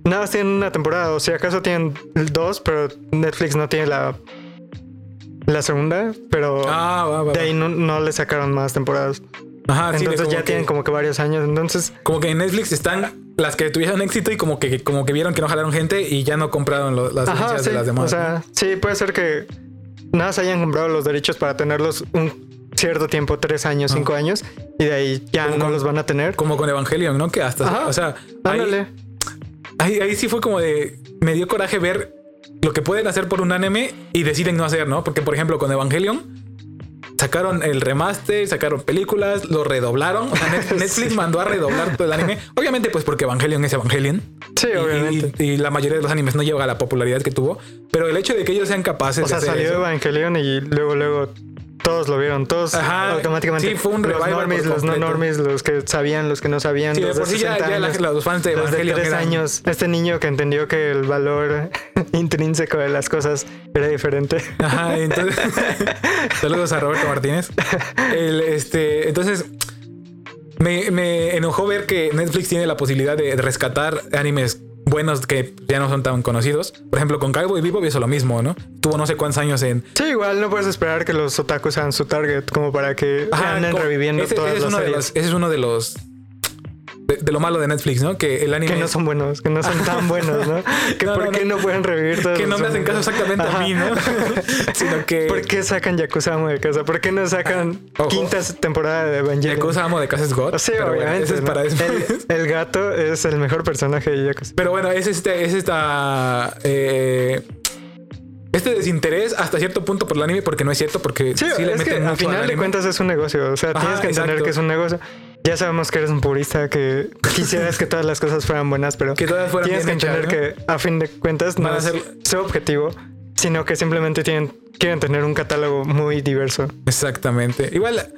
nada más tienen una temporada, o si acaso tienen dos, pero Netflix no tiene la, la segunda, pero ah, va, va, de ahí no, no le sacaron más temporadas. Ajá, Entonces ya que- tienen como que varios años, entonces... Como que en Netflix están las que tuvieron éxito y como que, como que vieron que no jalaron gente y ya no compraron lo- las Ajá, sí. de las demás. O sea, sí, puede ser que nada se hayan comprado los derechos para tenerlos un cierto tiempo, tres años, cinco años, y de ahí ya no con- los van a tener. Como con Evangelion, ¿no? Que hasta, Ajá, o sea, ahí, ahí, ahí sí fue como de, me dio coraje ver lo que pueden hacer por un anime y deciden no hacer, ¿no? Porque, por ejemplo, con Evangelion sacaron el remaster, sacaron películas, lo redoblaron. O sea, Net- Netflix mandó a redoblar todo el anime. Obviamente, pues porque Evangelion es Evangelion. Sí, Y- obviamente. Y, y la mayoría de los animes no llega a la popularidad que tuvo. Pero el hecho de que ellos sean capaces o sea, de salió eso- Evangelion y luego, luego todos lo vieron, todos Ajá, automáticamente. sí, fue un los revival por normies, los no normies, los que sabían, los que no sabían, Sí, los de por sí ya, 60 ya la- años, los fans de los de Evangelion 3 eran- años. Este niño que entendió que el valor intrínseco de las cosas era diferente. Ajá, entonces. saludos a Roberto Martínez. El, este, entonces. Me, me enojó ver que Netflix tiene la posibilidad de rescatar animes buenos que ya no son tan conocidos. Por ejemplo, con Cowboy Vivo hizo lo mismo, ¿no? Tuvo no sé cuántos años en. Sí, igual no puedes esperar que los otakus sean su target como para que Ajá, anden reviviendo ese, todas ese es las uno de series. los, ese es uno de los. De, de lo malo de Netflix, ¿no? Que el anime. Que no son buenos, que no son tan buenos, ¿no? Que No, por no, qué no. no pueden revivir todos que no me hacen caso exactamente Ajá. a mí, ¿no? Sino que. ¿Por qué sacan Yakuza Amo de casa? ¿Por qué no sacan Ojo. quinta temporada de Evangelion? Yakuza amo de Casa es God. Sí, pero bueno, obviamente. ese es para. El, el gato es el mejor personaje de Yakuza. Pero bueno, es este, es esta. eh, este desinterés hasta cierto punto por el anime, porque no es cierto, porque Sí, sí, le es que meten al final de cuentas es un negocio. O sea, Ajá, tienes que entender exacto. que es un negocio. Ya sabemos que eres un purista, que quisieras que todas las cosas fueran buenas, pero Que todas fueran tienes que hechas, entender que a fin de cuentas no es ser- su objetivo, sino que simplemente tienen, quieren tener un catálogo muy diverso. Exactamente. Igual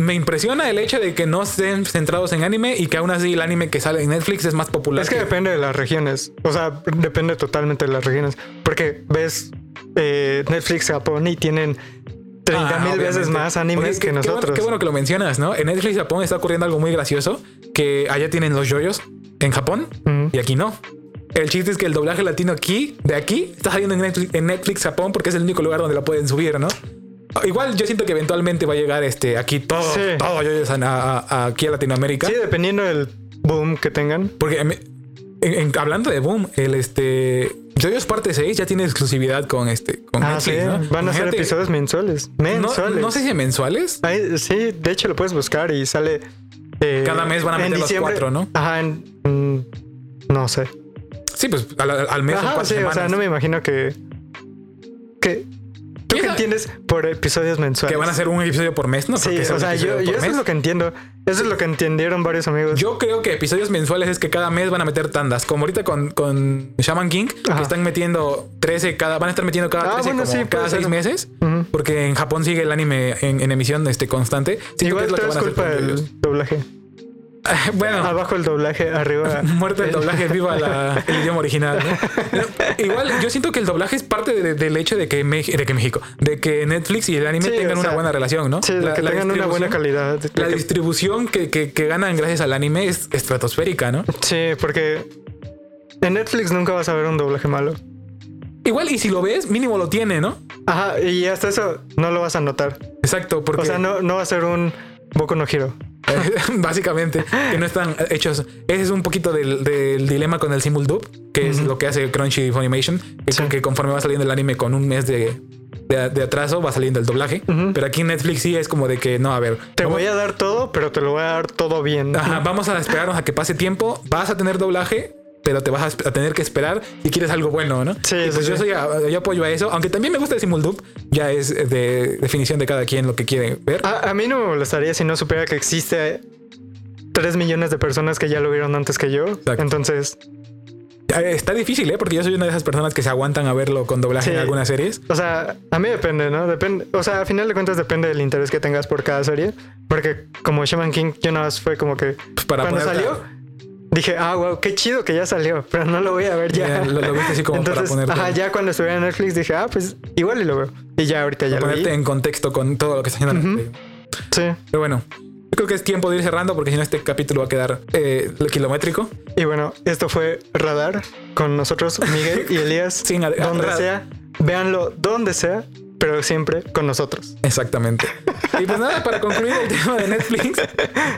me impresiona el hecho de que no estén centrados en anime y que aún así el anime que sale en Netflix es más popular. Es que depende de las regiones. O sea, depende totalmente de las regiones. Porque ves eh, Netflix Japón y tienen 30 Ah, mil veces más animes Oye, que qué- qué bueno- nosotros. Qué bueno, que lo mencionas, ¿no? En Netflix Japón está ocurriendo algo muy gracioso, que allá tienen los yoyos en Japón y aquí no. El chiste es que el doblaje latino aquí, de aquí, está saliendo en Netflix, en Netflix Japón porque es el único lugar donde lo pueden subir, ¿no? Igual yo siento que eventualmente va a llegar este aquí todo, Sí. todo a, a- aquí a Latinoamérica. Sí, dependiendo del boom que tengan. Porque me- en- en- hablando de Boom, el este Yoyos parte 6 ya tiene exclusividad con este con Ah, sí. Netflix, ¿no? Van a ser episodios mensuales. no, Mensuales. no sé si mensuales. Ay, sí, de hecho lo puedes buscar y sale. eh, Cada mes van a meter los cuatro, ¿no? Ajá, en- mm, no sé. Sí, pues al, al mes Ajá, o sea, no me imagino que. que ¿Tú qué entiendes por episodios mensuales? Que van a ser un episodio por mes, ¿no? Sí, o sea, yo, yo eso es mes. lo que entiendo. Eso es lo que entendieron varios amigos. Yo creo que episodios mensuales es que cada mes van a meter tandas. Como ahorita con, con Shaman King, Ajá. que están metiendo 13 cada, van a estar metiendo cada Ah, 13 bueno, como sí, cada ser. 6 meses. Ujú. Porque en Japón sigue el anime en, en emisión este, constante. Que Igual es todo es hacer culpa del doblaje. bueno, Abajo el doblaje, arriba. Muerte el doblaje, viva la- el idioma original. ¿no? Igual, yo siento que el doblaje es parte de- del hecho de que, de que México, de que Netflix y el anime Sí, tengan o una buena relación, ¿no? Sí, de que tengan una buena calidad. La que- distribución que, que- que ganan gracias al anime es estratosférica, ¿no? Sí, porque en Netflix nunca vas a ver un doblaje malo. Igual, y si lo ves, mínimo lo tiene, ¿no? Ajá, y hasta eso no lo vas a notar. Exacto, porque O sea, no, no va a ser un Boku no Hero. básicamente que no están hechos. Ese es un poquito del, del dilema con el Simul Dub, que es lo que hace Crunchy Funimation, que, Sí. que conforme va saliendo el anime con un mes de, de- de atraso, va saliendo el doblaje. Pero aquí en Netflix sí es como de que no, a ver. Te vamos- voy a dar todo, pero te lo voy a dar todo bien. Ajá, vamos a esperarnos a que pase tiempo. Vas a tener doblaje, pero te vas a, tener que esperar si quieres algo bueno, ¿no? Sí, Y sí, pues yo soy a- yo apoyo a eso, aunque también me gusta el Simuldub, ya es de definición de cada quien lo que quiere ver. A, a mí no me molestaría si no supiera que existe 3 millones de personas que ya lo vieron antes que yo. Exacto. Entonces, Eh, Está difícil, ¿eh? Porque yo soy una de esas personas que se aguantan a verlo con doblaje Sí. en algunas series. o sea, a mí depende, ¿no? Depende, o sea, a final de cuentas depende del interés que tengas por cada serie. Porque como Shaman King, yo nada más fue como que Pues para cuando salió, dije, ah, wow, qué chido que ya salió, pero no lo voy a ver ya. Ya, lo- lo viste así como para Entonces, ajá, ya cuando estuve en Netflix dije, ah, pues igual y lo veo. Y ya ahorita ya lo vi. ponerte en contexto con todo lo que está haciendo. Ujú. serie. Sí. Pero bueno, yo creo que es tiempo de ir cerrando porque si no este capítulo va a quedar eh, kilométrico. Y bueno, esto fue Radar con nosotros, Miguel y Elías. Sin donde sea, véanlo donde sea, pero siempre con nosotros. Exactamente. Y pues nada, para concluir el tema de Netflix,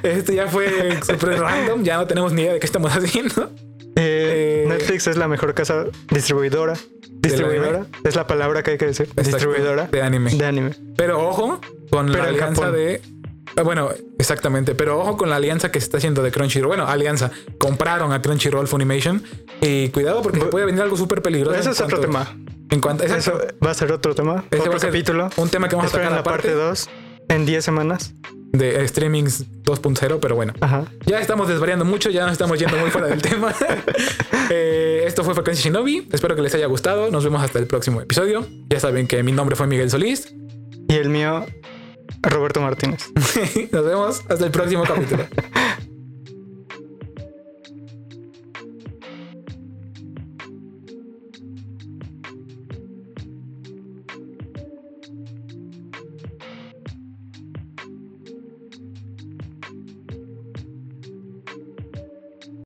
este ya fue súper random, ya no tenemos ni idea de qué estamos haciendo. Eh, Eh, Netflix es la mejor casa distribuidora. Distribuidora es la palabra que hay que decir. Distribuidora de anime. de anime. Pero ojo con Pero la alianza Japón. de. ah, Bueno, exactamente, pero ojo con la alianza que se está haciendo de Crunchyroll. Bueno, alianza. Compraron a Crunchyroll Funimation. Y cuidado porque se puede venir algo súper peligroso. Ese es otro tema. En cuanto, Eso exacto. va a ser otro tema. Ese va otro a ser capítulo. Un tema que vamos a tocar la parte aparte 2 en 10 semanas. de streamings 2.0, pero bueno. Ajá. Ya estamos desvariando mucho, ya nos estamos yendo muy fuera del tema. Eh, esto fue Frecuencia Shinobi. Espero que les haya gustado. Nos vemos hasta el próximo episodio. Ya saben que mi nombre fue Miguel Solís. Y el mío, Roberto Martínez. Nos vemos hasta el próximo capítulo.